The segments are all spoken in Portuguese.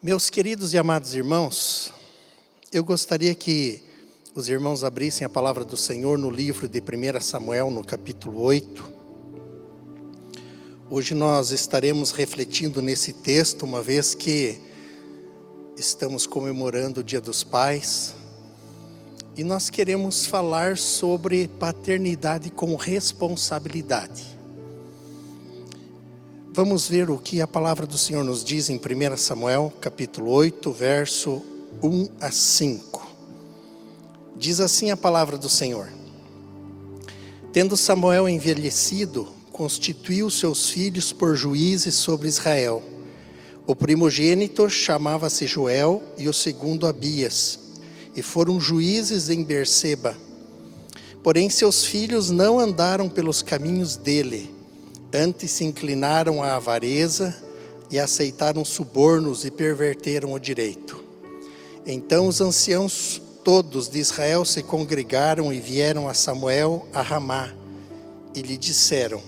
Meus queridos e amados irmãos, eu gostaria que os irmãos abrissem a palavra do Senhor no livro de 1 Samuel, no capítulo 8. Hoje nós estaremos refletindo nesse texto, uma vez que estamos comemorando o Dia dos Pais, e nós queremos falar sobre paternidade com responsabilidade. Vamos ver o que a palavra do Senhor nos diz em 1 Samuel, capítulo 8, verso 1 a 5. Diz assim a palavra do Senhor: Tendo Samuel envelhecido, constituiu seus filhos por juízes sobre Israel. O primogênito chamava-se Joel e o segundo Abias, e foram juízes em Berseba. Porém, seus filhos não andaram pelos caminhos dele Antes se inclinaram à avareza e aceitaram subornos e perverteram o direito. Então os anciãos todos de Israel se congregaram e vieram a Samuel a Ramá e lhe disseram: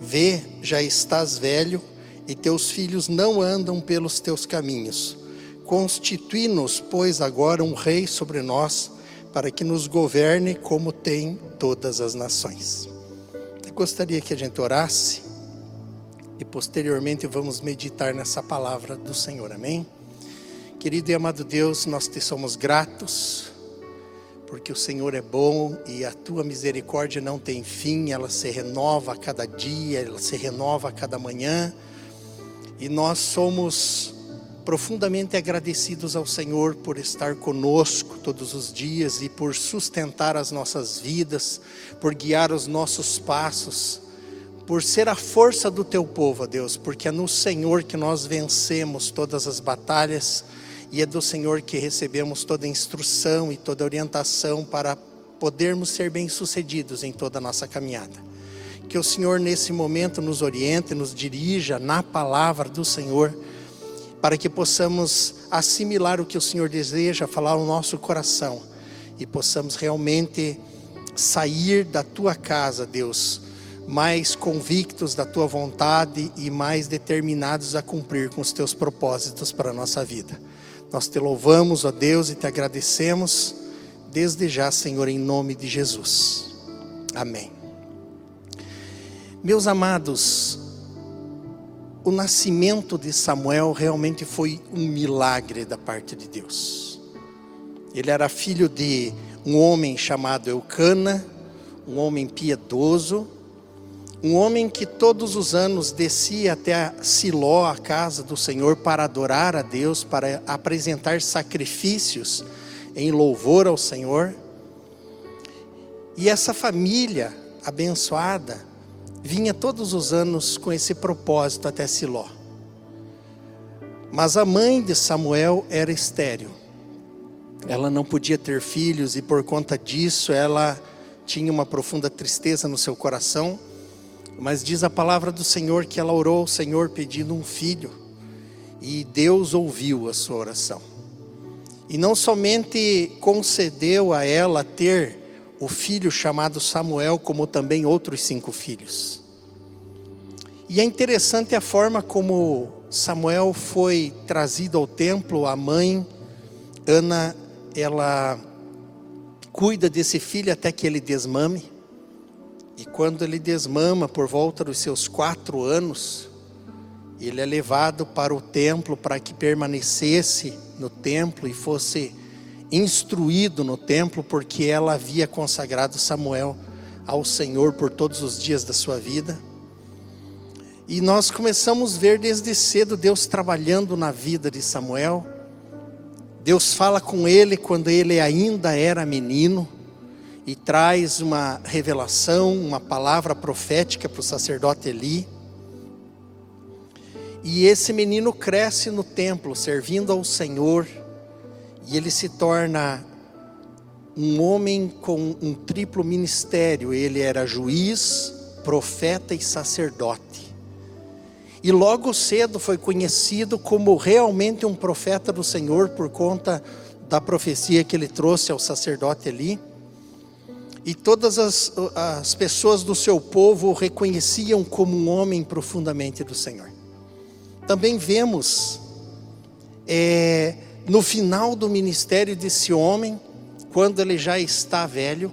Vê, já estás velho e teus filhos não andam pelos teus caminhos. Constitui-nos, pois, agora um rei sobre nós, para que nos governe como tem todas as nações gostaria que a gente orasse e posteriormente vamos meditar nessa palavra do Senhor, amém? Querido e amado Deus, nós te somos gratos, porque o Senhor é bom e a tua misericórdia não tem fim, ela se renova a cada dia, ela se renova a cada manhã, e nós somos profundamente agradecidos ao Senhor por estar conosco todos os dias e por sustentar as nossas vidas, por guiar os nossos passos, por ser a força do teu povo, Deus, porque é no Senhor que nós vencemos todas as batalhas e é do Senhor que recebemos toda a instrução e toda a orientação para podermos ser bem-sucedidos em toda a nossa caminhada. Que o Senhor nesse momento nos oriente, nos dirija na palavra do Senhor para que possamos assimilar o que o Senhor deseja falar ao nosso coração e possamos realmente sair da tua casa, Deus, mais convictos da tua vontade e mais determinados a cumprir com os teus propósitos para a nossa vida. Nós te louvamos, ó Deus, e te agradecemos desde já, Senhor, em nome de Jesus. Amém. Meus amados, o nascimento de Samuel realmente foi um milagre da parte de Deus. Ele era filho de um homem chamado Eucana, um homem piedoso, um homem que todos os anos descia até Siló, a casa do Senhor, para adorar a Deus, para apresentar sacrifícios em louvor ao Senhor. E essa família abençoada vinha todos os anos com esse propósito até Siló. Mas a mãe de Samuel era estéril. Ela não podia ter filhos e por conta disso ela tinha uma profunda tristeza no seu coração. Mas diz a palavra do Senhor que ela orou ao Senhor pedindo um filho. E Deus ouviu a sua oração. E não somente concedeu a ela ter o filho chamado Samuel, como também outros cinco filhos. E é interessante a forma como Samuel foi trazido ao templo, a mãe, Ana, ela cuida desse filho até que ele desmame. E quando ele desmama, por volta dos seus quatro anos, ele é levado para o templo para que permanecesse no templo e fosse instruído no templo, porque ela havia consagrado Samuel ao Senhor por todos os dias da sua vida. E nós começamos a ver desde cedo Deus trabalhando na vida de Samuel. Deus fala com ele quando ele ainda era menino e traz uma revelação, uma palavra profética para o sacerdote Eli. E esse menino cresce no templo, servindo ao Senhor e ele se torna um homem com um triplo ministério. Ele era juiz, profeta e sacerdote. E logo cedo foi conhecido como realmente um profeta do Senhor por conta da profecia que ele trouxe ao sacerdote ali. E todas as, as pessoas do seu povo o reconheciam como um homem profundamente do Senhor. Também vemos é, no final do ministério desse homem, quando ele já está velho,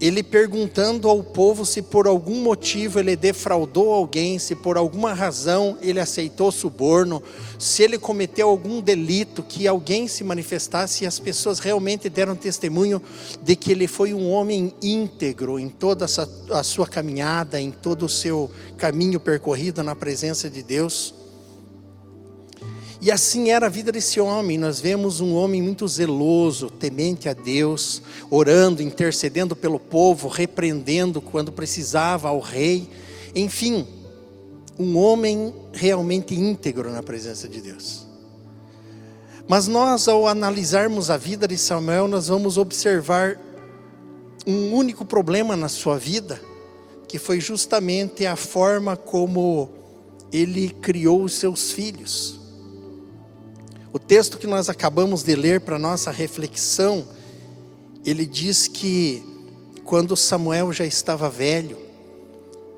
ele perguntando ao povo se por algum motivo ele defraudou alguém, se por alguma razão ele aceitou suborno, se ele cometeu algum delito, que alguém se manifestasse e as pessoas realmente deram testemunho de que ele foi um homem íntegro em toda a sua caminhada, em todo o seu caminho percorrido na presença de Deus. E assim era a vida desse homem. Nós vemos um homem muito zeloso, temente a Deus, orando, intercedendo pelo povo, repreendendo quando precisava ao rei. Enfim, um homem realmente íntegro na presença de Deus. Mas nós, ao analisarmos a vida de Samuel, nós vamos observar um único problema na sua vida, que foi justamente a forma como ele criou os seus filhos. O texto que nós acabamos de ler para nossa reflexão, ele diz que quando Samuel já estava velho,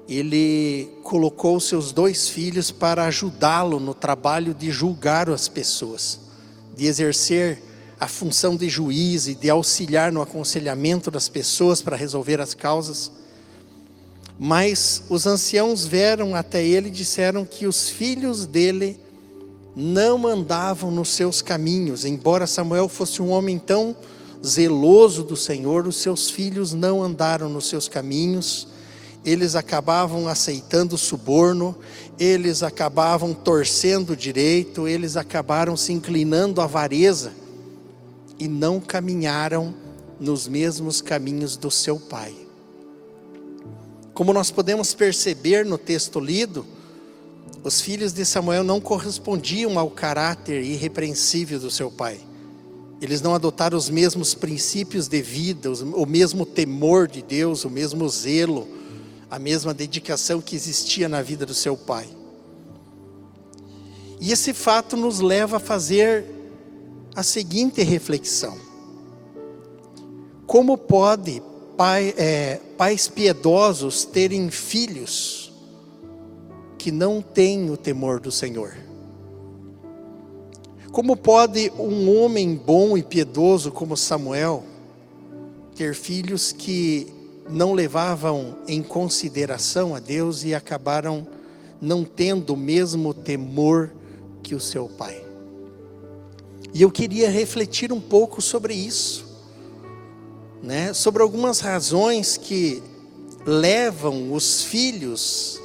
ele colocou seus dois filhos para ajudá-lo no trabalho de julgar as pessoas, de exercer a função de juiz e de auxiliar no aconselhamento das pessoas para resolver as causas. Mas os anciãos vieram até ele e disseram que os filhos dele não andavam nos seus caminhos. Embora Samuel fosse um homem tão zeloso do Senhor, os seus filhos não andaram nos seus caminhos. Eles acabavam aceitando suborno, eles acabavam torcendo direito, eles acabaram se inclinando à avareza e não caminharam nos mesmos caminhos do seu pai. Como nós podemos perceber no texto lido, os filhos de Samuel não correspondiam ao caráter irrepreensível do seu pai. Eles não adotaram os mesmos princípios de vida, o mesmo temor de Deus, o mesmo zelo, a mesma dedicação que existia na vida do seu pai. E esse fato nos leva a fazer a seguinte reflexão: como pode pai, é, pais piedosos terem filhos que não tem o temor do Senhor. Como pode um homem bom e piedoso como Samuel ter filhos que não levavam em consideração a Deus e acabaram não tendo o mesmo temor que o seu pai? E eu queria refletir um pouco sobre isso, né? Sobre algumas razões que levam os filhos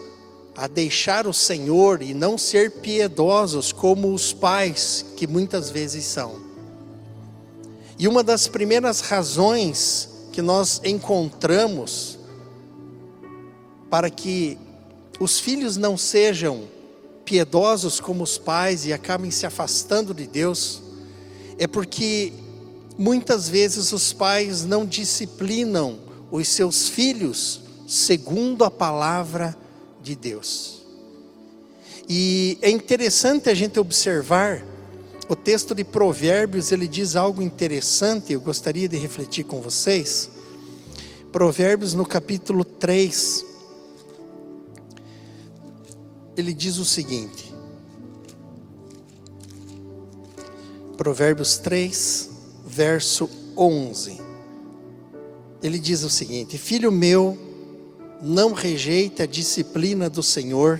a deixar o Senhor e não ser piedosos como os pais que muitas vezes são. E uma das primeiras razões que nós encontramos para que os filhos não sejam piedosos como os pais e acabem se afastando de Deus, é porque muitas vezes os pais não disciplinam os seus filhos segundo a palavra de Deus. E é interessante a gente observar o texto de Provérbios, ele diz algo interessante, eu gostaria de refletir com vocês. Provérbios no capítulo 3, ele diz o seguinte: Provérbios 3, verso 11. Ele diz o seguinte: Filho meu, não rejeite a disciplina do Senhor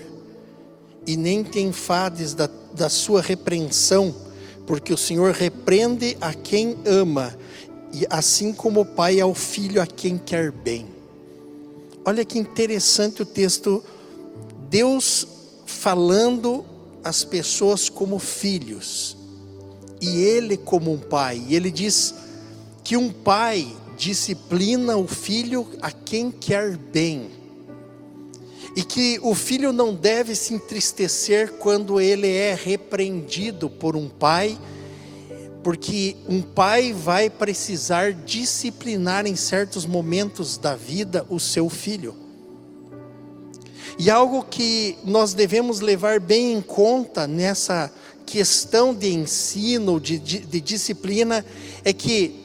e nem te enfades da, da sua repreensão, porque o Senhor repreende a quem ama, e assim como o pai ao filho a quem quer bem. Olha que interessante o texto, Deus falando as pessoas como filhos, e ele como um pai, e ele diz que um pai disciplina o filho a quem quer bem. E que o filho não deve se entristecer quando ele é repreendido por um pai, porque um pai vai precisar disciplinar em certos momentos da vida o seu filho. E algo que nós devemos levar bem em conta nessa questão de ensino, de, de, de disciplina, é que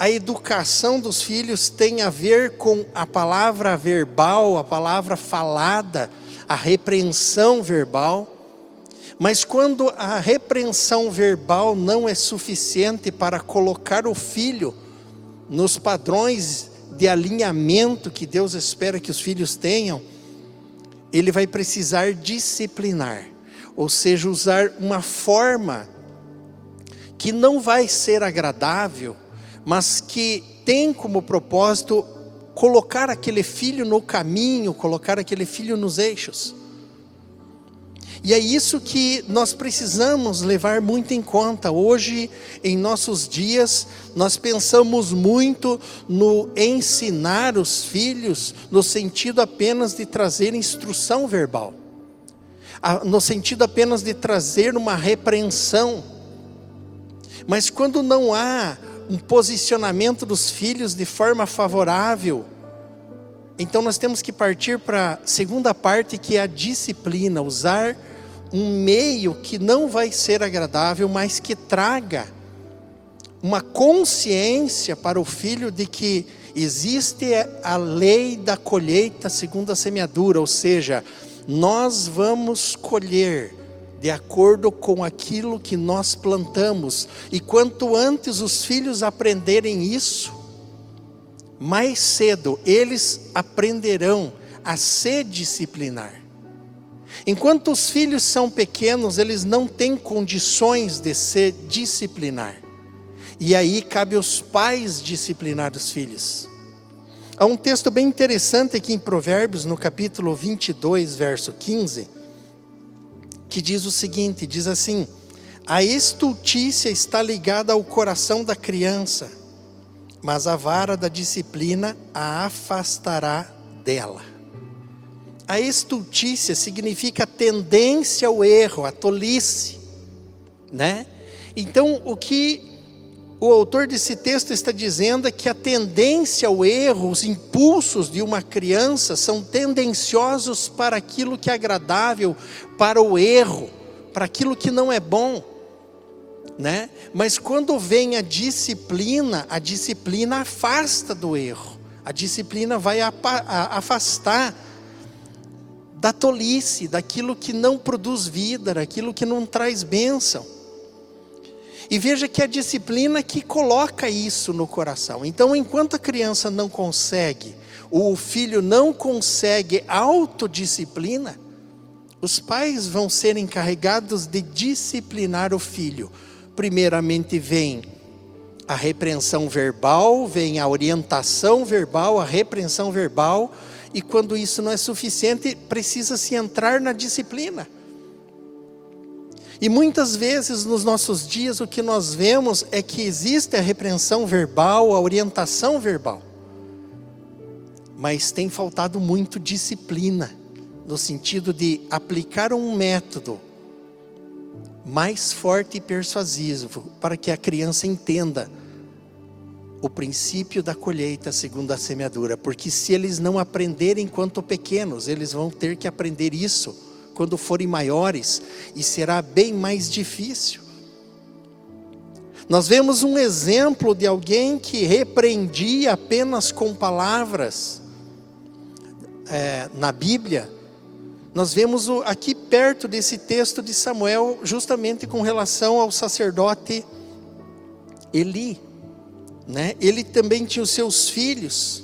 a educação dos filhos tem a ver com a palavra verbal, a palavra falada, a repreensão verbal, Mas quando a repreensão verbal não é suficiente para colocar o filho nos padrões de alinhamento que Deus espera que os filhos tenham, ele vai precisar disciplinar, ou seja, usar uma forma que não vai ser agradável, mas que tem como propósito colocar aquele filho no caminho, colocar aquele filho nos eixos. E é isso que nós precisamos levar muito em conta. Hoje, em nossos dias, nós pensamos muito no ensinar os filhos, no sentido apenas de trazer instrução verbal, no sentido apenas de trazer uma repreensão. Mas quando não há um posicionamento dos filhos de forma favorável, então nós temos que partir para a segunda parte, que é a disciplina, usar um meio que não vai ser agradável, mas que traga uma consciência para o filho de que existe a lei da colheita segundo a semeadura, ou seja, nós vamos colher de acordo com aquilo que nós plantamos, e quanto antes os filhos aprenderem isso, mais cedo eles aprenderão a se disciplinar. Enquanto os filhos são pequenos, eles não têm condições de se disciplinar. E aí cabe aos pais disciplinar os filhos. Há um texto bem interessante aqui em Provérbios, no capítulo 22, verso 15, que diz o seguinte: diz assim: A estultícia está ligada ao coração da criança, mas a vara da disciplina a afastará dela. A estultícia significa tendência ao erro, a tolice, né? Então, o que o autor desse texto está dizendo que a tendência ao erro, os impulsos de uma criança são tendenciosos para aquilo que é agradável, para o erro, para aquilo que não é bom, né? Mas quando vem a disciplina, a disciplina afasta do erro. A disciplina vai afastar da tolice, daquilo que não produz vida, daquilo que não traz bênção. E veja que é a disciplina que coloca isso no coração. Então, enquanto a criança não consegue, o filho não consegue autodisciplina, os pais vão ser encarregados de disciplinar o filho. Primeiramente vem a repreensão verbal, vem a orientação verbal, a repreensão verbal, e quando isso não é suficiente, precisa-se entrar na disciplina. E muitas vezes nos nossos dias o que nós vemos é que existe a repreensão verbal, a orientação verbal. Mas tem faltado muito disciplina, no sentido de aplicar um método mais forte e persuasivo para que a criança entenda o princípio da colheita segundo a semeadura, porque se eles não aprenderem enquanto pequenos, eles vão ter que aprender isso quando forem maiores e será bem mais difícil. Nós vemos um exemplo de alguém que repreendia apenas com palavras é, na Bíblia. Nós vemos aqui perto desse texto de Samuel, justamente com relação ao sacerdote Eli né? Ele também tinha os seus filhos.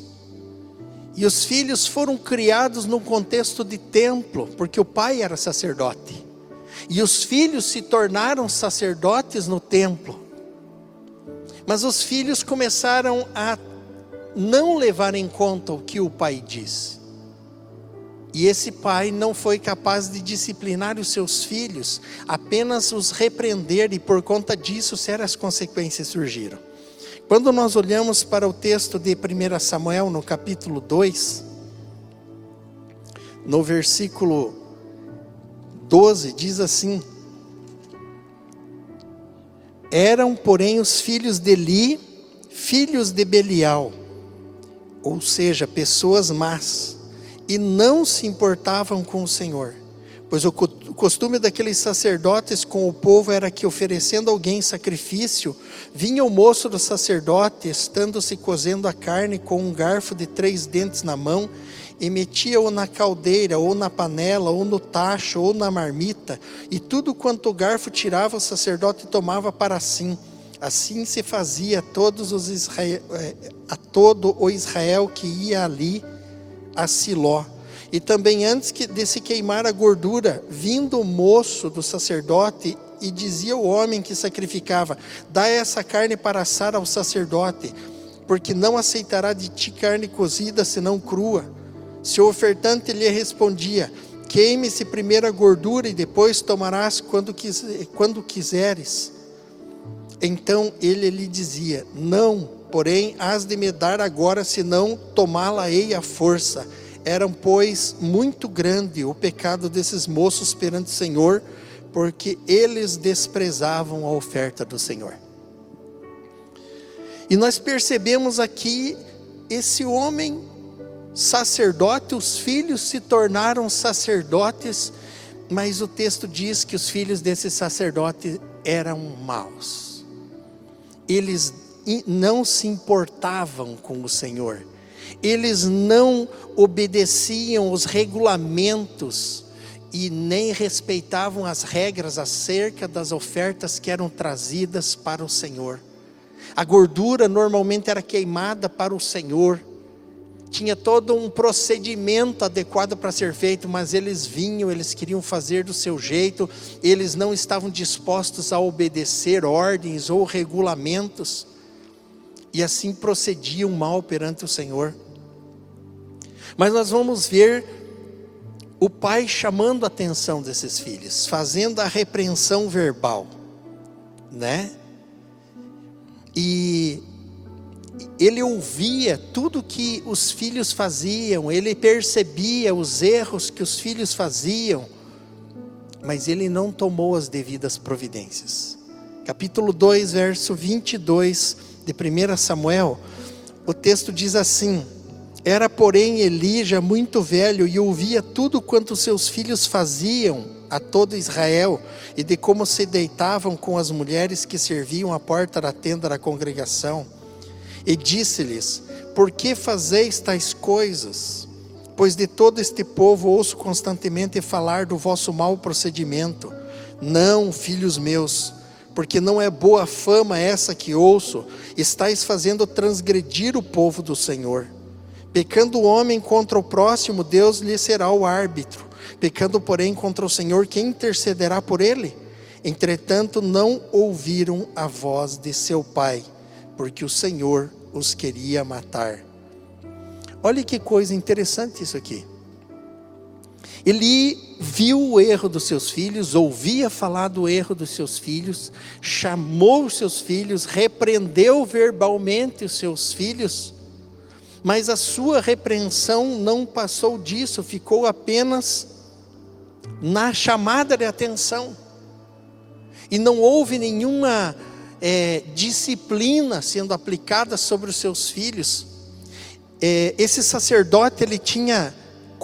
E os filhos foram criados num contexto de templo, porque o pai era sacerdote. E os filhos se tornaram sacerdotes no templo. Mas os filhos começaram a não levar em conta o que o pai diz. E esse pai não foi capaz de disciplinar os seus filhos, apenas os repreender, e por conta disso, sérias consequências surgiram. Quando nós olhamos para o texto de 1 Samuel, no capítulo 2, no versículo 12, diz assim: Eram, porém, os filhos de Eli, filhos de Belial, ou seja, pessoas más, e não se importavam com o Senhor Pois o costume daqueles sacerdotes com o povo era que, oferecendo alguém sacrifício, vinha o moço do sacerdote, estando-se cozendo a carne com um garfo de três dentes na mão, e metia-o na caldeira, ou na panela, ou no tacho, ou na marmita, e tudo quanto o garfo tirava, o sacerdote tomava para si. Assim se fazia a, todos os Israel, eh, a todo o Israel que ia ali a Siló. E também antes de se queimar a gordura, vindo o moço do sacerdote e dizia o homem que sacrificava: Dá essa carne para assar ao sacerdote, porque não aceitará de ti carne cozida, senão crua. Se o ofertante lhe respondia: Queime-se primeiro a gordura e depois tomarás quando, quando quiseres. Então ele lhe dizia: Não, porém, has de me dar agora, senão tomá-la-ei à força. Era, pois, muito grande o pecado desses moços perante o Senhor, porque eles desprezavam a oferta do Senhor. E nós percebemos aqui esse homem sacerdote, os filhos se tornaram sacerdotes, mas o texto diz que os filhos desse sacerdote eram maus. Eles não se importavam com o Senhor. Eles não obedeciam os regulamentos e nem respeitavam as regras acerca das ofertas que eram trazidas para o Senhor. A gordura normalmente era queimada para o Senhor. Tinha todo um procedimento adequado para ser feito, mas eles vinham, eles queriam fazer do seu jeito, eles não estavam dispostos a obedecer ordens ou regulamentos, e assim procediam mal perante o Senhor. Mas nós vamos ver o pai chamando a atenção desses filhos, fazendo a repreensão verbal, né? E ele ouvia tudo que os filhos faziam, ele percebia os erros que os filhos faziam, mas ele não tomou as devidas providências. Capítulo 2, verso 22 de 1 Samuel, o texto diz assim: Era, porém, Elija muito velho e ouvia tudo quanto seus filhos faziam a todo Israel e de como se deitavam com as mulheres que serviam à porta da tenda da congregação. E disse-lhes: Por que fazeis tais coisas? Pois de todo este povo ouço constantemente falar do vosso mau procedimento. Não, filhos meus, porque não é boa fama essa que ouço, estáis fazendo transgredir o povo do Senhor. Pecando o homem contra o próximo, Deus lhe será o árbitro. Pecando, porém, contra o Senhor, quem intercederá por ele? Entretanto, não ouviram a voz de seu pai, porque o Senhor os queria matar. Olha que coisa interessante isso aqui. Ele viu o erro dos seus filhos, ouvia falar do erro dos seus filhos, chamou os seus filhos, repreendeu verbalmente os seus filhos, mas a sua repreensão não passou disso, ficou apenas na chamada de atenção. E não houve nenhuma é, disciplina sendo aplicada sobre os seus filhos. É, esse sacerdote ele tinha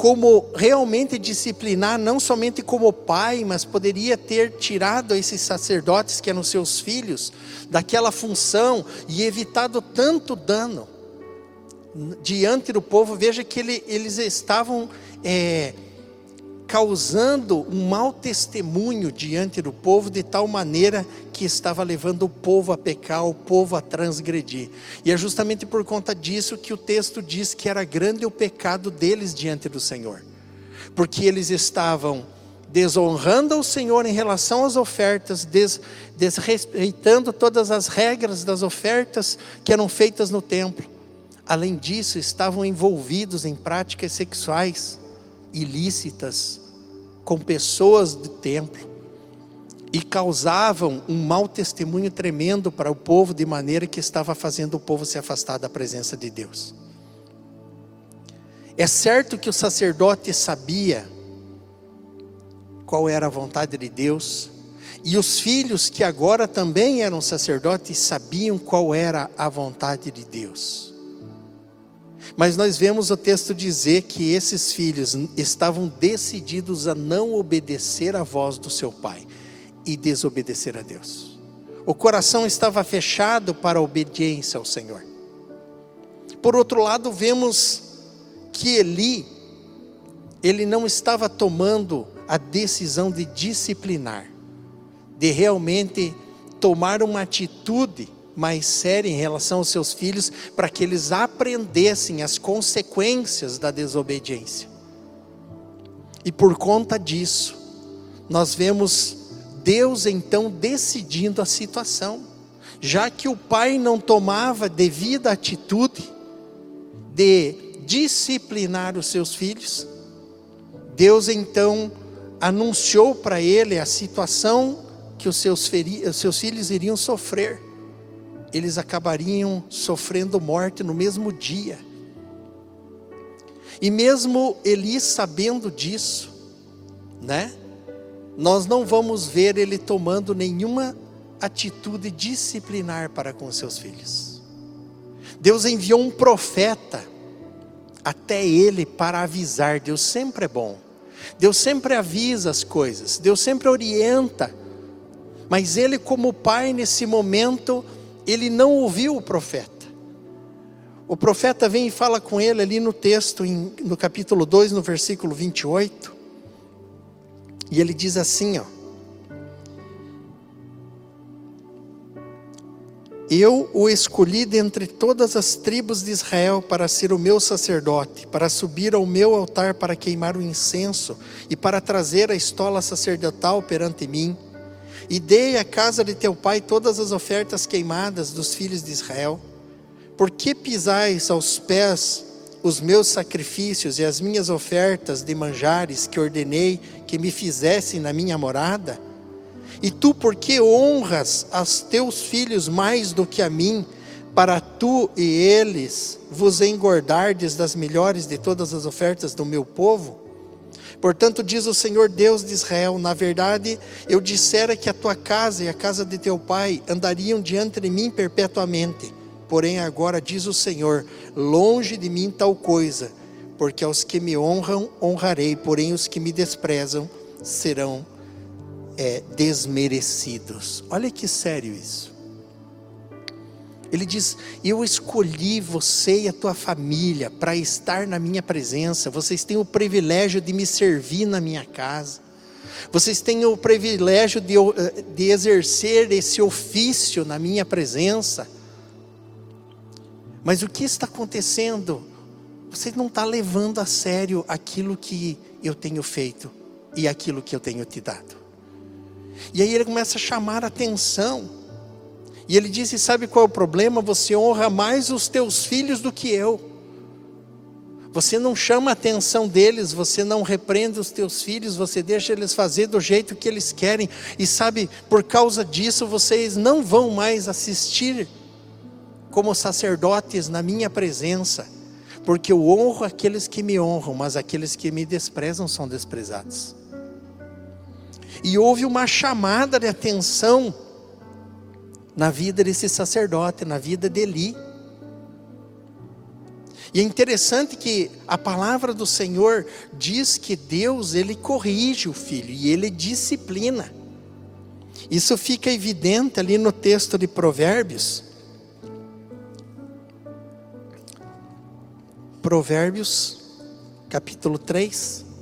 como realmente disciplinar, não somente como pai, mas poderia ter tirado esses sacerdotes que eram seus filhos daquela função e evitado tanto dano diante do povo. Veja que ele, eles estavam é, causando um mau testemunho diante do povo, de tal maneira que estava levando o povo a pecar, o povo a transgredir. E é justamente por conta disso que o texto diz que era grande o pecado deles diante do Senhor, porque eles estavam desonrando ao Senhor em relação às ofertas, des, desrespeitando todas as regras das ofertas que eram feitas no templo. Além disso, estavam envolvidos em práticas sexuais ilícitas, com pessoas do templo e causavam um mau testemunho tremendo para o povo, de maneira que estava fazendo o povo se afastar da presença de Deus. É certo que o sacerdote sabia qual era a vontade de Deus, e os filhos que agora também eram sacerdotes sabiam qual era a vontade de Deus. Mas nós vemos o texto dizer que esses filhos estavam decididos a não obedecer à voz do seu pai e desobedecer a Deus. O coração estava fechado para a obediência ao Senhor. Por outro lado, vemos que Eli ele não estava tomando a decisão de disciplinar, de realmente tomar uma atitude mais séria em relação aos seus filhos, para que eles aprendessem as consequências da desobediência. E por conta disso, nós vemos Deus então decidindo a situação, já que o pai não tomava devida atitude de disciplinar os seus filhos, Deus então anunciou para ele a situação que os seus, os seus filhos iriam sofrer, eles acabariam sofrendo morte no mesmo dia. E mesmo Eli sabendo disso, né? Nós não vamos ver ele tomando nenhuma atitude disciplinar para com seus filhos. Deus enviou um profeta até ele para avisar. Deus sempre é bom. Deus sempre avisa as coisas. Deus sempre orienta. Mas ele, como pai, nesse momento, ele não ouviu o profeta. O profeta vem e fala com ele ali no texto, em, no capítulo 2, no versículo 28. E ele diz assim, ó. Eu o escolhi dentre todas as tribos de Israel para ser o meu sacerdote, para subir ao meu altar para queimar o incenso e para trazer a estola sacerdotal perante mim. E dei à casa de teu pai todas as ofertas queimadas dos filhos de Israel. Por que pisais aos pés os meus sacrifícios e as minhas ofertas de manjares que ordenei que me fizessem na minha morada? E tu, por que honras aos teus filhos mais do que a mim, para tu e eles vos engordardes das melhores de todas as ofertas do meu povo? Portanto, diz o Senhor Deus de Israel: Na verdade, eu dissera que a tua casa e a casa de teu pai andariam diante de mim perpetuamente. Porém, agora diz o Senhor: Longe de mim tal coisa, porque aos que me honram, honrarei, porém os que me desprezam serão é, desmerecidos. Olha que sério isso. Ele diz: Eu escolhi você e a tua família para estar na minha presença. Vocês têm o privilégio de me servir na minha casa. Vocês têm o privilégio de, eh, de exercer esse ofício na minha presença. Mas o que está acontecendo? Você não está levando a sério aquilo que eu tenho feito e aquilo que eu tenho te dado. E aí ele começa a chamar a atenção. E ele disse: Sabe qual é o problema? Você honra mais os teus filhos do que eu. Você não chama a atenção deles, você não repreende os teus filhos, você deixa eles fazer do jeito que eles querem. E sabe, por causa disso, vocês não vão mais assistir como sacerdotes na minha presença, porque eu honro aqueles que me honram, mas aqueles que me desprezam são desprezados. E houve uma chamada de atenção na vida desse sacerdote, na vida de Eli. E é interessante que a palavra do Senhor diz que Deus, ele corrige o filho e ele disciplina. Isso fica evidente ali no texto de Provérbios. Provérbios, capítulo 3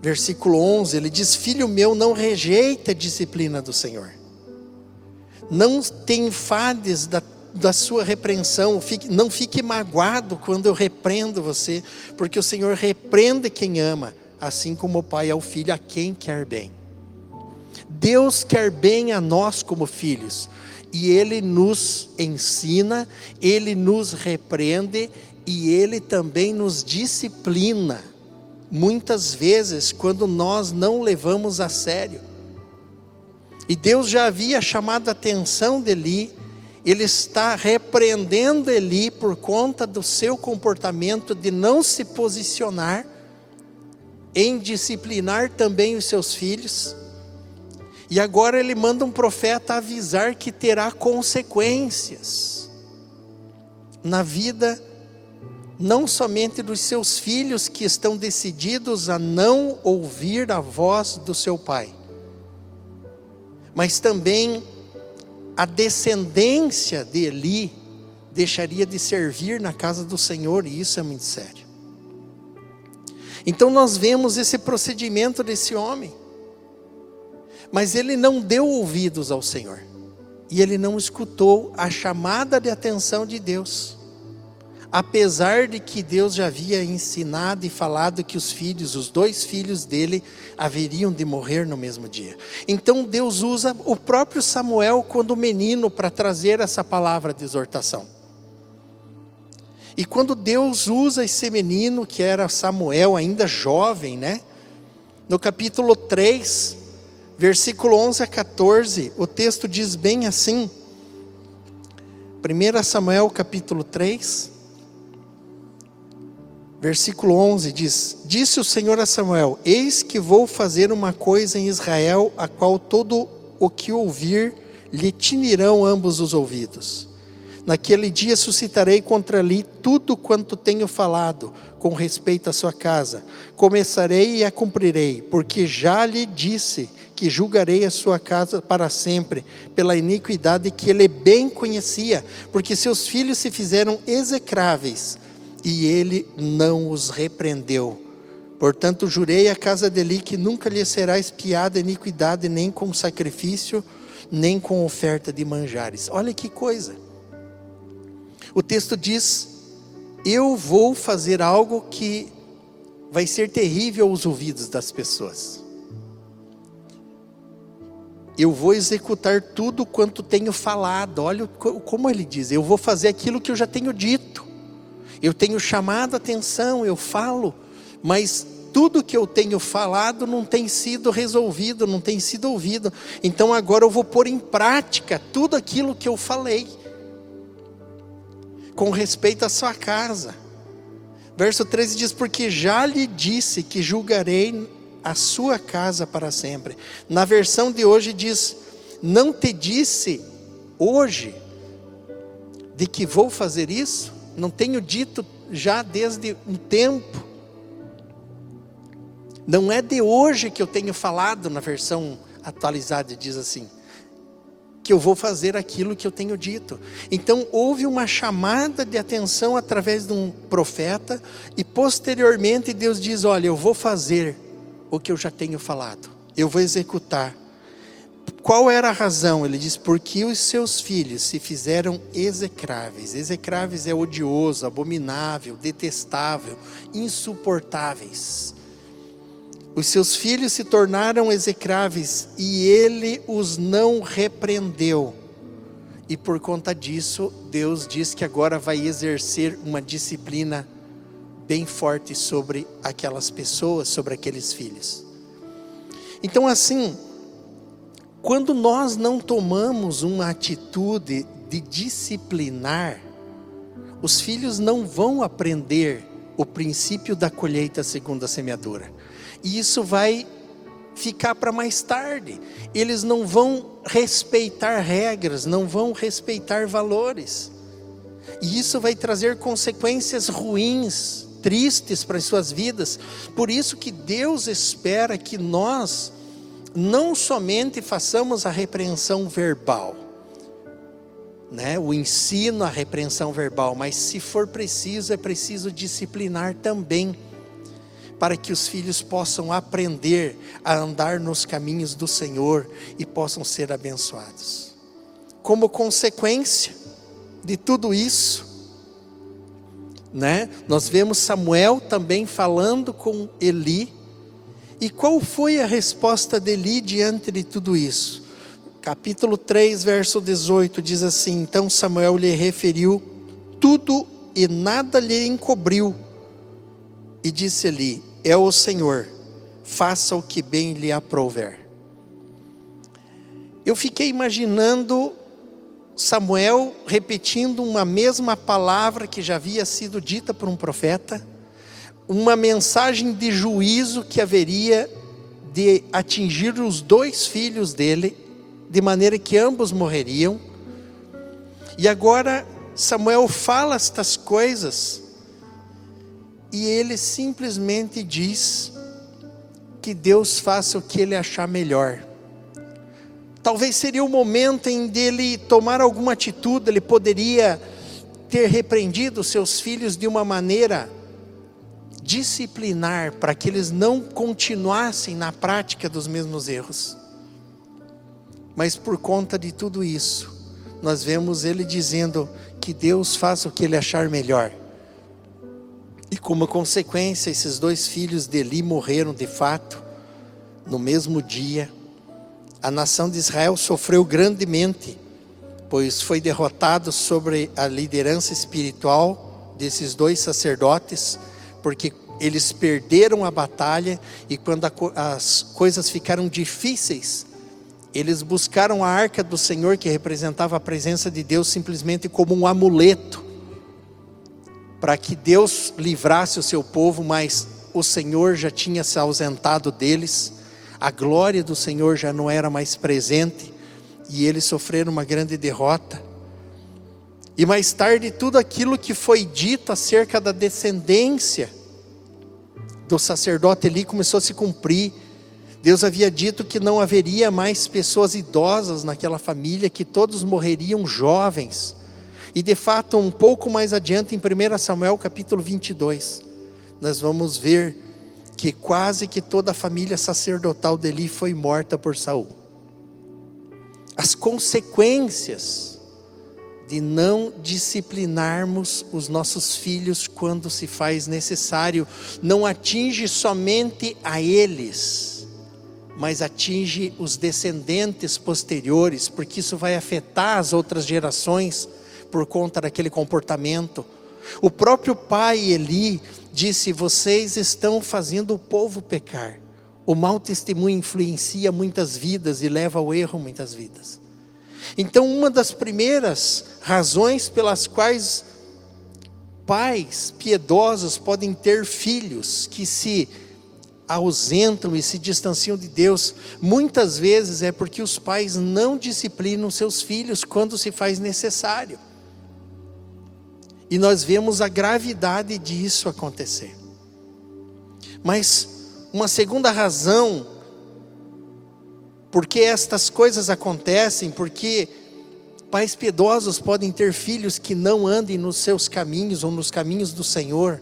versículo 11, ele diz: Filho meu, não rejeita a disciplina do Senhor, não te enfades da, da sua repreensão, fique, não fique magoado quando eu repreendo você, porque o Senhor repreende quem ama, assim como o Pai ao filho a quem quer bem. Deus quer bem a nós como filhos, e Ele nos ensina, Ele nos repreende e Ele também nos disciplina muitas vezes quando nós não levamos a sério. E Deus já havia chamado a atenção de Eli, ele está repreendendo Eli por conta do seu comportamento de não se posicionar em disciplinar também os seus filhos. E agora ele manda um profeta avisar que terá consequências na vida não somente dos seus filhos que estão decididos a não ouvir a voz do seu pai, mas também a descendência de Eli deixaria de servir na casa do Senhor, e isso é muito sério. Então nós vemos esse procedimento desse homem. Mas ele não deu ouvidos ao Senhor. E ele não escutou a chamada de atenção de Deus. Apesar de que Deus já havia ensinado e falado que os filhos, os dois filhos dele, haveriam de morrer no mesmo dia. Então Deus usa o próprio Samuel quando menino para trazer essa palavra de exortação. E quando Deus usa esse menino, que era Samuel, ainda jovem, né? No capítulo 3, versículo 11 a 14, o texto diz bem assim. 1 Samuel capítulo 3, versículo 11 diz: Disse o Senhor a Samuel: Eis que vou fazer uma coisa em Israel, a qual todo o que ouvir lhe tinirão ambos os ouvidos. Naquele dia suscitarei contra li tudo quanto tenho falado com respeito à sua casa. Começarei e a cumprirei, porque já lhe disse que julgarei a sua casa para sempre, pela iniquidade que ele bem conhecia, porque seus filhos se fizeram execráveis, e ele não os repreendeu. Portanto, jurei a casa dele que nunca lhe será espiada iniquidade, nem com sacrifício, nem com oferta de manjares. Olha que coisa. O texto diz: Eu vou fazer algo que vai ser terrível aos ouvidos das pessoas eu vou executar tudo quanto tenho falado. Olha como ele diz: eu vou fazer aquilo que eu já tenho dito. Eu tenho chamado a atenção, eu falo, mas tudo que eu tenho falado não tem sido resolvido, não tem sido ouvido. Então agora eu vou pôr em prática tudo aquilo que eu falei, com respeito à sua casa. Verso 13 diz: Porque já lhe disse que julgarei a sua casa para sempre. Na versão de hoje diz: Não te disse hoje de que vou fazer isso? Não tenho dito já desde um tempo. Não é de hoje que eu tenho falado, na versão atualizada diz assim, que eu vou fazer aquilo que eu tenho dito. Então houve uma chamada de atenção através de um profeta, e posteriormente Deus diz: Olha, eu vou fazer o que eu já tenho falado, eu vou executar. Qual era a razão? Ele diz: porque os seus filhos se fizeram execráveis. Execráveis é odioso, abominável, detestável, insuportáveis. Os seus filhos se tornaram execráveis e ele os não repreendeu. E por conta disso, Deus diz que agora vai exercer uma disciplina bem forte sobre aquelas pessoas, sobre aqueles filhos. Então, assim, quando nós não tomamos uma atitude de disciplinar, os filhos não vão aprender o princípio da colheita segundo a semeadura. E isso vai ficar para mais tarde. Eles não vão respeitar regras, não vão respeitar valores. E isso vai trazer consequências ruins tristes para as suas vidas. Por isso que Deus espera que nós não somente façamos a repreensão verbal, né, o ensino, a repreensão verbal, mas se for preciso, é preciso disciplinar também, para que os filhos possam aprender a andar nos caminhos do Senhor e possam ser abençoados. Como consequência de tudo isso, né? Nós vemos Samuel também falando com Eli. E qual foi a resposta de Eli diante de tudo isso? Capítulo 3, verso 18 diz assim: Então Samuel lhe referiu tudo e nada lhe encobriu. E disse Eli: É o Senhor, faça o que bem lhe aprouver. Eu fiquei imaginando Samuel repetindo uma mesma palavra que já havia sido dita por um profeta, uma mensagem de juízo que haveria de atingir os dois filhos dele, de maneira que ambos morreriam. E agora Samuel fala estas coisas e ele simplesmente diz que Deus faça o que ele achar melhor. Talvez seria o momento em dele tomar alguma atitude, ele poderia ter repreendido seus filhos de uma maneira disciplinar para que eles não continuassem na prática dos mesmos erros. Mas por conta de tudo isso, nós vemos ele dizendo que Deus faça o que ele achar melhor. E como consequência, esses dois filhos de Eli morreram de fato no mesmo dia. A nação de Israel sofreu grandemente, pois foi derrotado sobre a liderança espiritual desses dois sacerdotes, porque eles perderam a batalha e quando a, as coisas ficaram difíceis, eles buscaram a arca do Senhor, que representava a presença de Deus, simplesmente como um amuleto, para que Deus livrasse o seu povo, mas o Senhor já tinha se ausentado deles, a glória do Senhor já não era mais presente, e eles sofreram uma grande derrota. E mais tarde, tudo aquilo que foi dito acerca da descendência do sacerdote ali começou a se cumprir Deus havia dito que não haveria mais pessoas idosas naquela família, que todos morreriam jovens. E de fato, um pouco mais adiante, em 1 Samuel capítulo 22, nós vamos ver que quase que toda a família sacerdotal dele foi morta por Saul. As consequências de não disciplinarmos os nossos filhos quando se faz necessário, não atinge somente a eles, mas atinge os descendentes posteriores, porque isso vai afetar as outras gerações por conta daquele comportamento. O próprio pai Eli disse: Vocês estão fazendo o povo pecar. O mau testemunho influencia muitas vidas e leva ao erro muitas vidas. Então, uma das primeiras razões pelas quais pais piedosos podem ter filhos que se ausentam e se distanciam de Deus, muitas vezes é porque os pais não disciplinam seus filhos quando se faz necessário. E nós vemos a gravidade disso acontecer. Mas uma segunda razão porque estas coisas acontecem, porque pais piedosos podem ter filhos que não andem nos seus caminhos ou nos caminhos do Senhor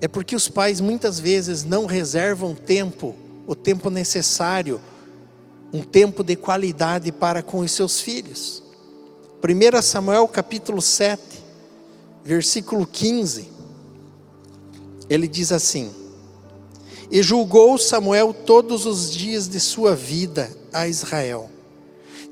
é porque os pais muitas vezes não reservam tempo, o tempo necessário, um tempo de qualidade para com os seus filhos. 1 Samuel capítulo 7, versículo 15, ele diz assim: E julgou Samuel todos os dias de sua vida a Israel.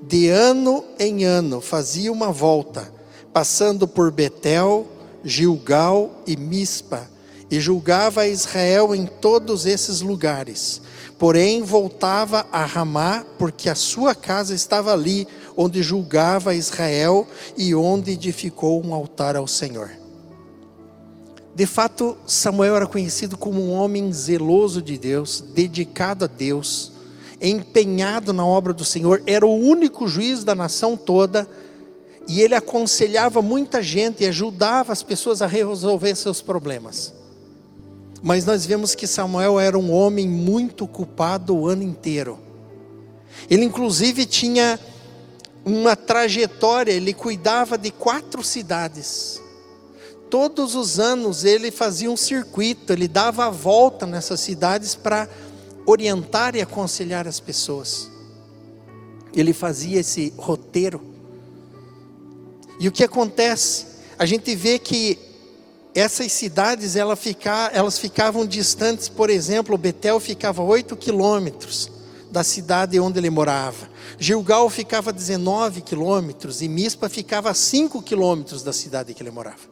De ano em ano fazia uma volta, passando por Betel, Gilgal e Mispa, e julgava Israel em todos esses lugares. Porém, voltava a Ramá, porque a sua casa estava ali, onde julgava Israel e onde edificou um altar ao Senhor. De fato, Samuel era conhecido como um homem zeloso de Deus, dedicado a Deus, empenhado na obra do Senhor, era o único juiz da nação toda, e ele aconselhava muita gente e ajudava as pessoas a resolver seus problemas. Mas nós vemos que Samuel era um homem muito culpado o ano inteiro. Ele, inclusive, tinha uma trajetória, ele cuidava de quatro cidades. Todos os anos ele fazia um circuito, ele dava a volta nessas cidades para orientar e aconselhar as pessoas. Ele fazia esse roteiro. E o que acontece? A gente vê que essas cidades ela fica, elas ficavam distantes, por exemplo, Betel ficava 8 quilômetros da cidade onde ele morava. Gilgal ficava 19 quilômetros e Mispa ficava a 5 quilômetros da cidade que ele morava.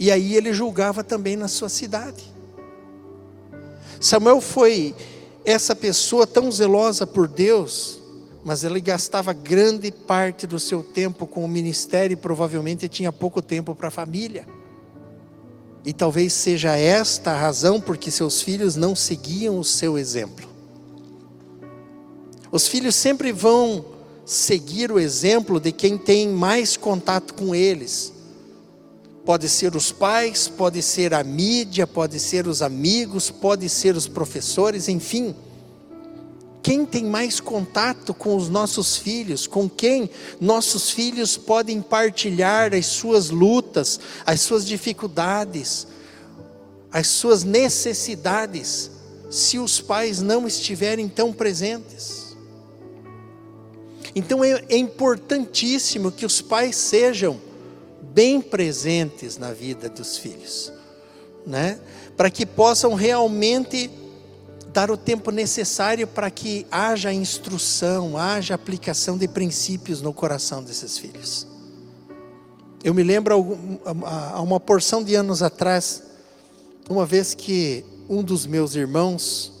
E aí ele julgava também na sua cidade. Samuel foi essa pessoa tão zelosa por Deus, mas ele gastava grande parte do seu tempo com o ministério e provavelmente tinha pouco tempo para a família. E talvez seja esta a razão porque seus filhos não seguiam o seu exemplo. Os filhos sempre vão seguir o exemplo de quem tem mais contato com eles. Pode ser os pais, pode ser a mídia, pode ser os amigos, pode ser os professores, enfim quem tem mais contato com os nossos filhos, com quem nossos filhos podem partilhar as suas lutas, as suas dificuldades, as suas necessidades, se os pais não estiverem tão presentes. Então é, é importantíssimo que os pais sejam bem presentes na vida dos filhos, né? Para que possam realmente dar o tempo necessário para que haja instrução, haja aplicação de princípios no coração desses filhos. Eu me lembro há uma porção de anos atrás, uma vez que um dos meus irmãos,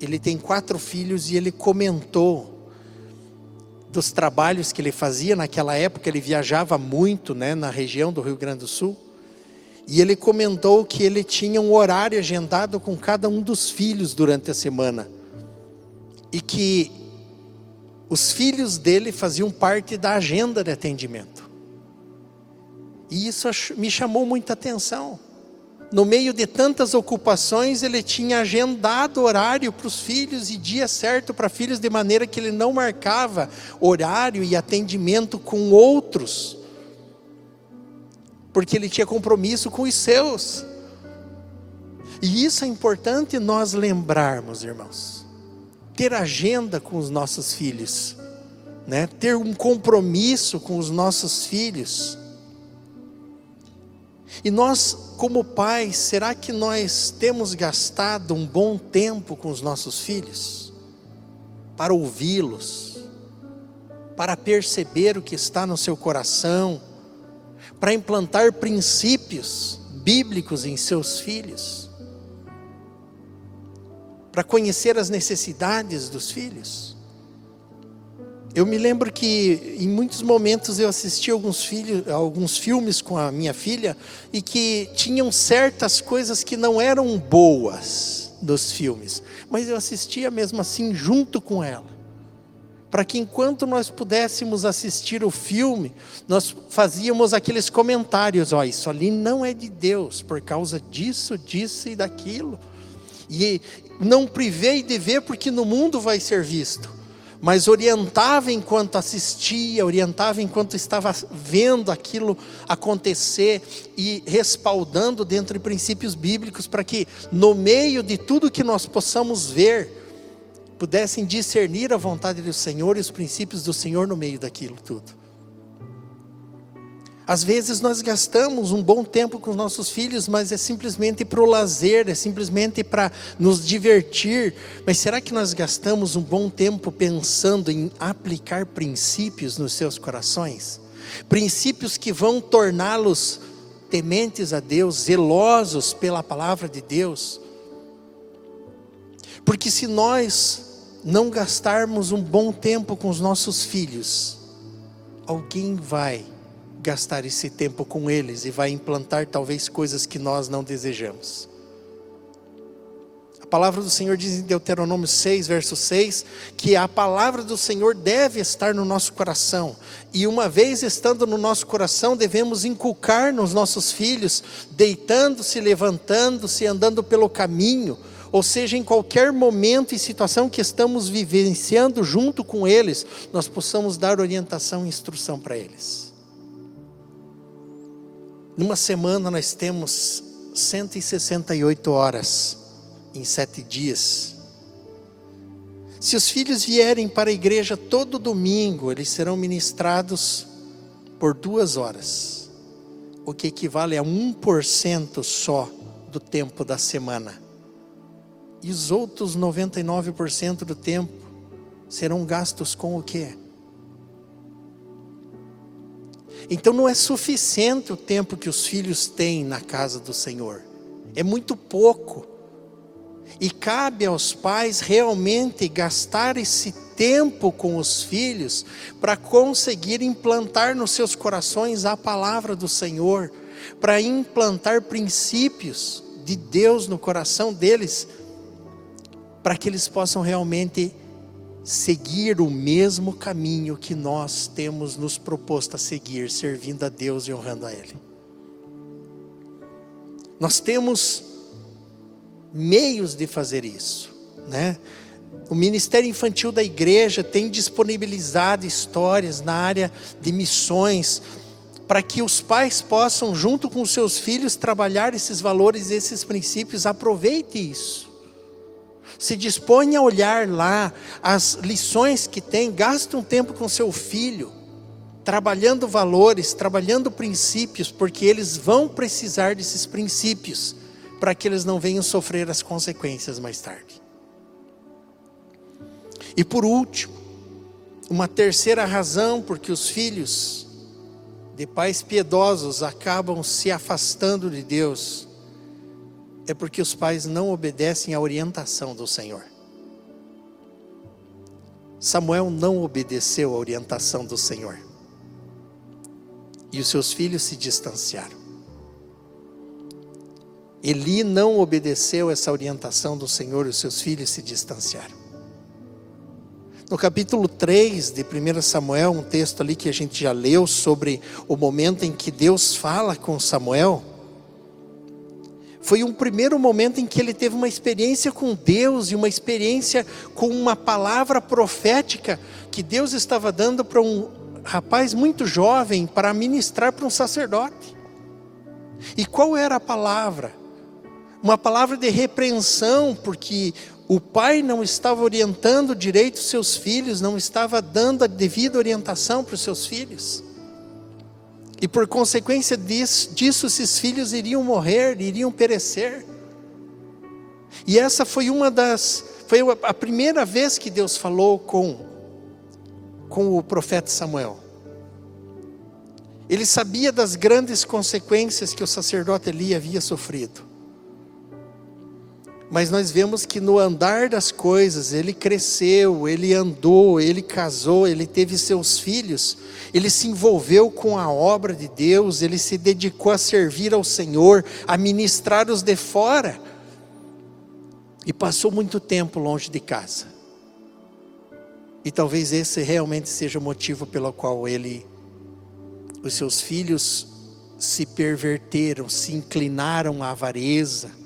ele tem quatro filhos e ele comentou dos trabalhos que ele fazia naquela época, ele viajava muito, né, na região do Rio Grande do Sul. E ele comentou que ele tinha um horário agendado com cada um dos filhos durante a semana. E que os filhos dele faziam parte da agenda de atendimento. E isso me chamou muita atenção no meio de tantas ocupações, ele tinha agendado horário para os filhos e dia certo para filhos, de maneira que ele não marcava horário e atendimento com outros, porque ele tinha compromisso com os seus. E isso é importante nós lembrarmos, irmãos. Ter agenda com os nossos filhos, né? ter um compromisso com os nossos filhos e nós, como pais, será que nós temos gastado um bom tempo com os nossos filhos? Para ouvi-los, para perceber o que está no seu coração, para implantar princípios bíblicos em seus filhos, para conhecer as necessidades dos filhos? Eu me lembro que em muitos momentos eu assisti alguns, filhos, alguns filmes com a minha filha e que tinham certas coisas que não eram boas dos filmes, mas eu assistia mesmo assim junto com ela. Para que enquanto nós pudéssemos assistir o filme, nós fazíamos aqueles comentários: ó, oh, isso ali não é de Deus, por causa disso, disso e daquilo. E não privei de ver, porque no mundo vai ser visto mas orientava enquanto assistia, orientava enquanto estava vendo aquilo acontecer e respaldando dentro de princípios bíblicos para que no meio de tudo que nós possamos ver, pudessem discernir a vontade do Senhor e os princípios do Senhor no meio daquilo tudo. Às vezes nós gastamos um bom tempo com os nossos filhos, mas é simplesmente para o lazer, é simplesmente para nos divertir. Mas será que nós gastamos um bom tempo pensando em aplicar princípios nos seus corações? Princípios que vão torná-los tementes a Deus, zelosos pela palavra de Deus. Porque se nós não gastarmos um bom tempo com os nossos filhos, alguém vai gastar esse tempo com eles e vai implantar talvez coisas que nós não desejamos. A palavra do Senhor diz em Deuteronômio 6, verso 6, que a palavra do Senhor deve estar no nosso coração, e uma vez estando no nosso coração, devemos inculcar nos nossos filhos, deitando-se, levantando-se, andando pelo caminho, ou seja, em qualquer momento e situação que estamos vivenciando junto com eles, nós possamos dar orientação e instrução para eles. Numa semana nós temos 168 horas em sete dias. Se os filhos vierem para a igreja todo domingo, eles serão ministrados por duas horas, o que equivale a 1% só do tempo da semana. E os outros 99% do tempo serão gastos com o quê? Então não é suficiente o tempo que os filhos têm na casa do Senhor, é muito pouco. E cabe aos pais realmente gastar esse tempo com os filhos para conseguir implantar nos seus corações a palavra do Senhor, para implantar princípios de Deus no coração deles, para que eles possam realmente seguir o mesmo caminho que nós temos nos proposto a seguir, servindo a Deus e honrando a Ele. Nós temos meios de fazer isso, né? O Ministério Infantil da Igreja tem disponibilizado histórias na área de missões, para que os pais possam, junto com seus filhos, trabalhar esses valores, esses princípios. Aproveite isso. Se dispõe a olhar lá as lições que tem, gaste um tempo com seu filho, trabalhando valores, trabalhando princípios, porque eles vão precisar desses princípios para que eles não venham sofrer as consequências mais tarde. E por último, uma terceira razão porque os filhos de pais piedosos acabam se afastando de Deus é porque os pais não obedecem à orientação do Senhor. Samuel não obedeceu à orientação do Senhor. E os seus filhos se distanciaram. Eli não obedeceu essa orientação do Senhor e os seus filhos se distanciaram. No capítulo 3 de 1 Samuel, um texto ali que a gente já leu sobre o momento em que Deus fala com Samuel, foi um primeiro momento em que ele teve uma experiência com Deus e uma experiência com uma palavra profética que Deus estava dando para um rapaz muito jovem para ministrar para um sacerdote. E qual era a palavra? Uma palavra de repreensão, porque o pai não estava orientando direito os seus filhos, não estava dando a devida orientação para os seus filhos. E por consequência disso, disso, esses filhos iriam morrer, iriam perecer. E essa foi uma das, foi a primeira vez que Deus falou com, com o profeta Samuel. Ele sabia das grandes consequências que o sacerdote Eli havia sofrido mas nós vemos que no andar das coisas, ele cresceu, ele andou, ele casou, ele teve seus filhos, ele se envolveu com a obra de Deus, ele se dedicou a servir ao Senhor, a ministrar os de fora, e passou muito tempo longe de casa. E talvez esse realmente seja o motivo pelo qual ele, os seus filhos se perverteram, se inclinaram à avareza,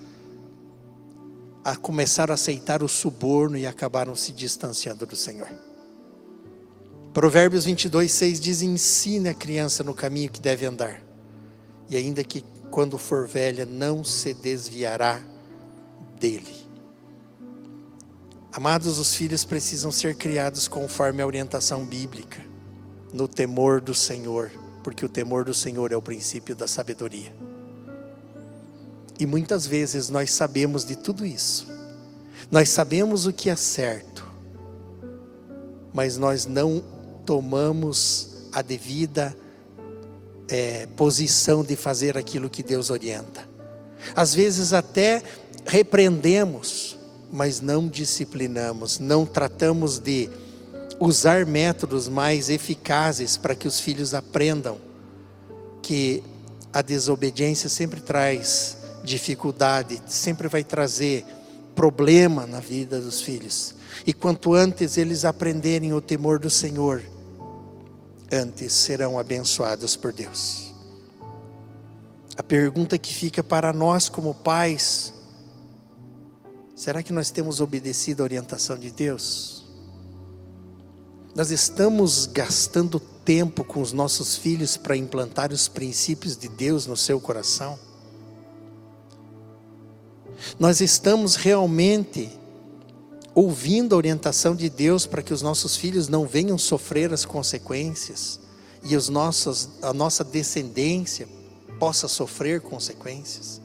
a começar a aceitar o suborno e acabaram se distanciando do Senhor. Provérbios 22, 6 diz: Ensine a criança no caminho que deve andar, e ainda que quando for velha, não se desviará dele. Amados, os filhos precisam ser criados conforme a orientação bíblica, no temor do Senhor, porque o temor do Senhor é o princípio da sabedoria. E muitas vezes nós sabemos de tudo isso. Nós sabemos o que é certo, mas nós não tomamos a devida é, posição de fazer aquilo que Deus orienta. Às vezes até repreendemos, mas não disciplinamos, não tratamos de usar métodos mais eficazes para que os filhos aprendam que a desobediência sempre traz dificuldade, sempre vai trazer problema na vida dos filhos. E quanto antes eles aprenderem o temor do Senhor, antes serão abençoados por Deus. A pergunta que fica para nós como pais: será que nós temos obedecido a orientação de Deus? Nós estamos gastando tempo com os nossos filhos para implantar os princípios de Deus no seu coração? Nós estamos realmente ouvindo a orientação de Deus para que os nossos filhos não venham sofrer as consequências e os nossos, a nossa descendência possa sofrer consequências?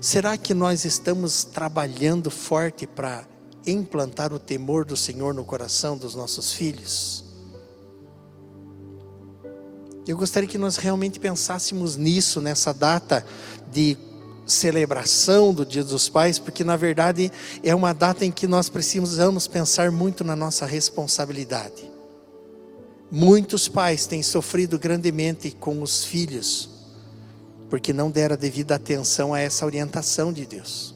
Será que nós estamos trabalhando forte para implantar o temor do Senhor no coração dos nossos filhos? Eu gostaria que nós realmente pensássemos nisso, nessa data de celebração do Dia dos Pais, porque na verdade é uma data em que nós precisamos pensar muito na nossa responsabilidade. Muitos pais têm sofrido grandemente com os filhos, porque não deram devida atenção a essa orientação de Deus.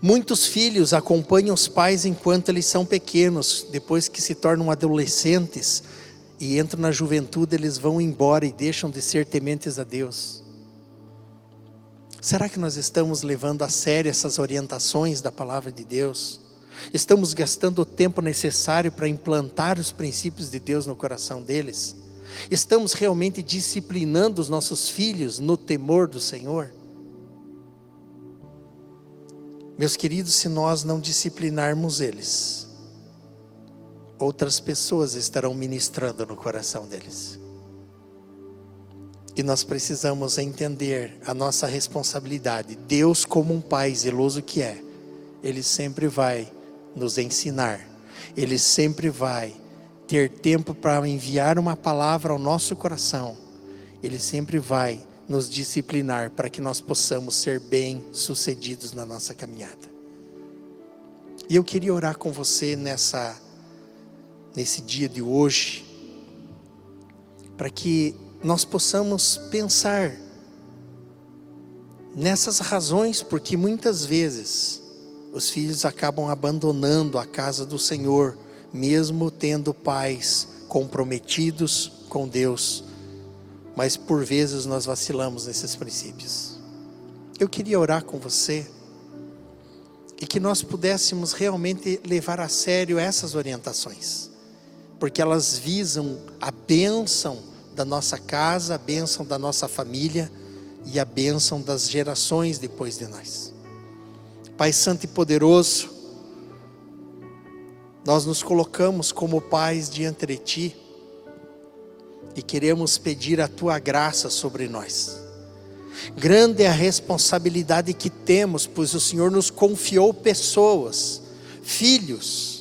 Muitos filhos acompanham os pais enquanto eles são pequenos, depois que se tornam adolescentes e entram na juventude, eles vão embora e deixam de ser tementes a Deus. Será que nós estamos levando a sério essas orientações da palavra de Deus? Estamos gastando o tempo necessário para implantar os princípios de Deus no coração deles? Estamos realmente disciplinando os nossos filhos no temor do Senhor? Meus queridos, se nós não disciplinarmos eles, outras pessoas estarão ministrando no coração deles. E nós precisamos entender a nossa responsabilidade. Deus, como um pai zeloso que é, Ele sempre vai nos ensinar, Ele sempre vai ter tempo para enviar uma palavra ao nosso coração, Ele sempre vai nos disciplinar para que nós possamos ser bem-sucedidos na nossa caminhada. E eu queria orar com você nessa nesse dia de hoje, para que nós possamos pensar nessas razões, porque muitas vezes os filhos acabam abandonando a casa do Senhor, mesmo tendo pais comprometidos com Deus, mas por vezes nós vacilamos nesses princípios. Eu queria orar com você e que nós pudéssemos realmente levar a sério essas orientações, porque elas visam a bênção da nossa casa, a bênção da nossa família e a bênção das gerações depois de nós. Pai Santo e Poderoso, nós nos colocamos como pais diante de Ti e queremos pedir a Tua graça sobre nós. Grande é a responsabilidade que temos, pois o Senhor nos confiou pessoas, filhos,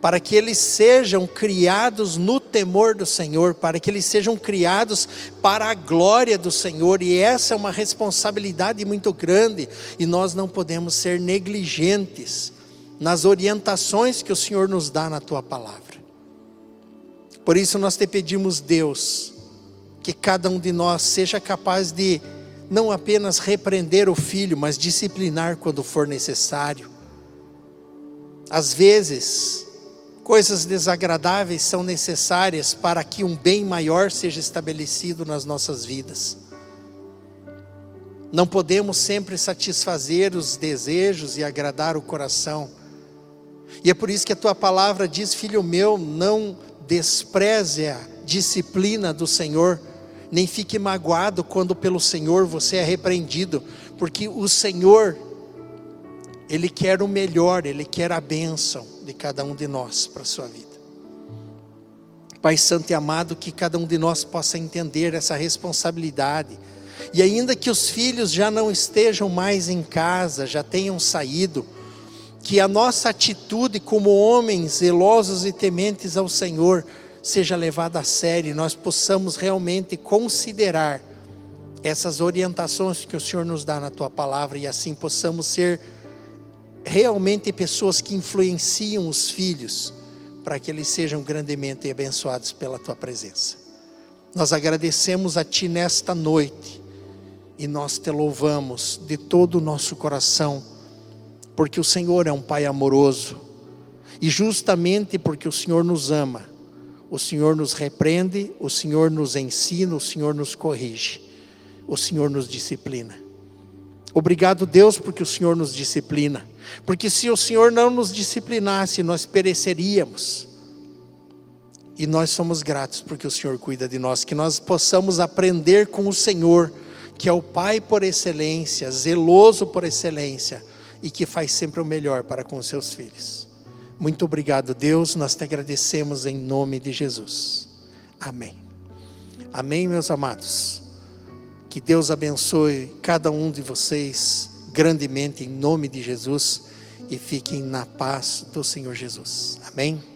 para que eles sejam criados no temor do Senhor, para que eles sejam criados para a glória do Senhor, e essa é uma responsabilidade muito grande, e nós não podemos ser negligentes nas orientações que o Senhor nos dá na tua palavra. Por isso nós te pedimos, Deus, que cada um de nós seja capaz de não apenas repreender o filho, mas disciplinar quando for necessário. Às vezes, Coisas desagradáveis são necessárias para que um bem maior seja estabelecido nas nossas vidas. Não podemos sempre satisfazer os desejos e agradar o coração. E é por isso que a tua palavra diz, filho meu, não despreze a disciplina do Senhor, nem fique magoado quando pelo Senhor você é repreendido, porque o Senhor, Ele quer o melhor, Ele quer a bênção de cada um de nós para a sua vida. Pai Santo e amado, que cada um de nós possa entender essa responsabilidade. E ainda que os filhos já não estejam mais em casa, já tenham saído, que a nossa atitude como homens zelosos e tementes ao Senhor seja levada a sério e nós possamos realmente considerar essas orientações que o Senhor nos dá na tua palavra e assim possamos ser realmente pessoas que influenciam os filhos para que eles sejam grandemente abençoados pela tua presença. Nós agradecemos a ti nesta noite e nós te louvamos de todo o nosso coração, porque o Senhor é um Pai amoroso e justamente porque o Senhor nos ama, o Senhor nos repreende, o Senhor nos ensina, o Senhor nos corrige, o Senhor nos disciplina. Obrigado, Deus, porque o Senhor nos disciplina. Porque se o Senhor não nos disciplinasse, nós pereceríamos. E nós somos gratos porque o Senhor cuida de nós, que nós possamos aprender com o Senhor, que é o Pai por excelência, zeloso por excelência e que faz sempre o melhor para com seus filhos. Muito obrigado, Deus, nós te agradecemos em nome de Jesus. Amém. Amém, meus amados. Que Deus abençoe cada um de vocês grandemente em nome de Jesus e fiquem na paz do Senhor Jesus. Amém.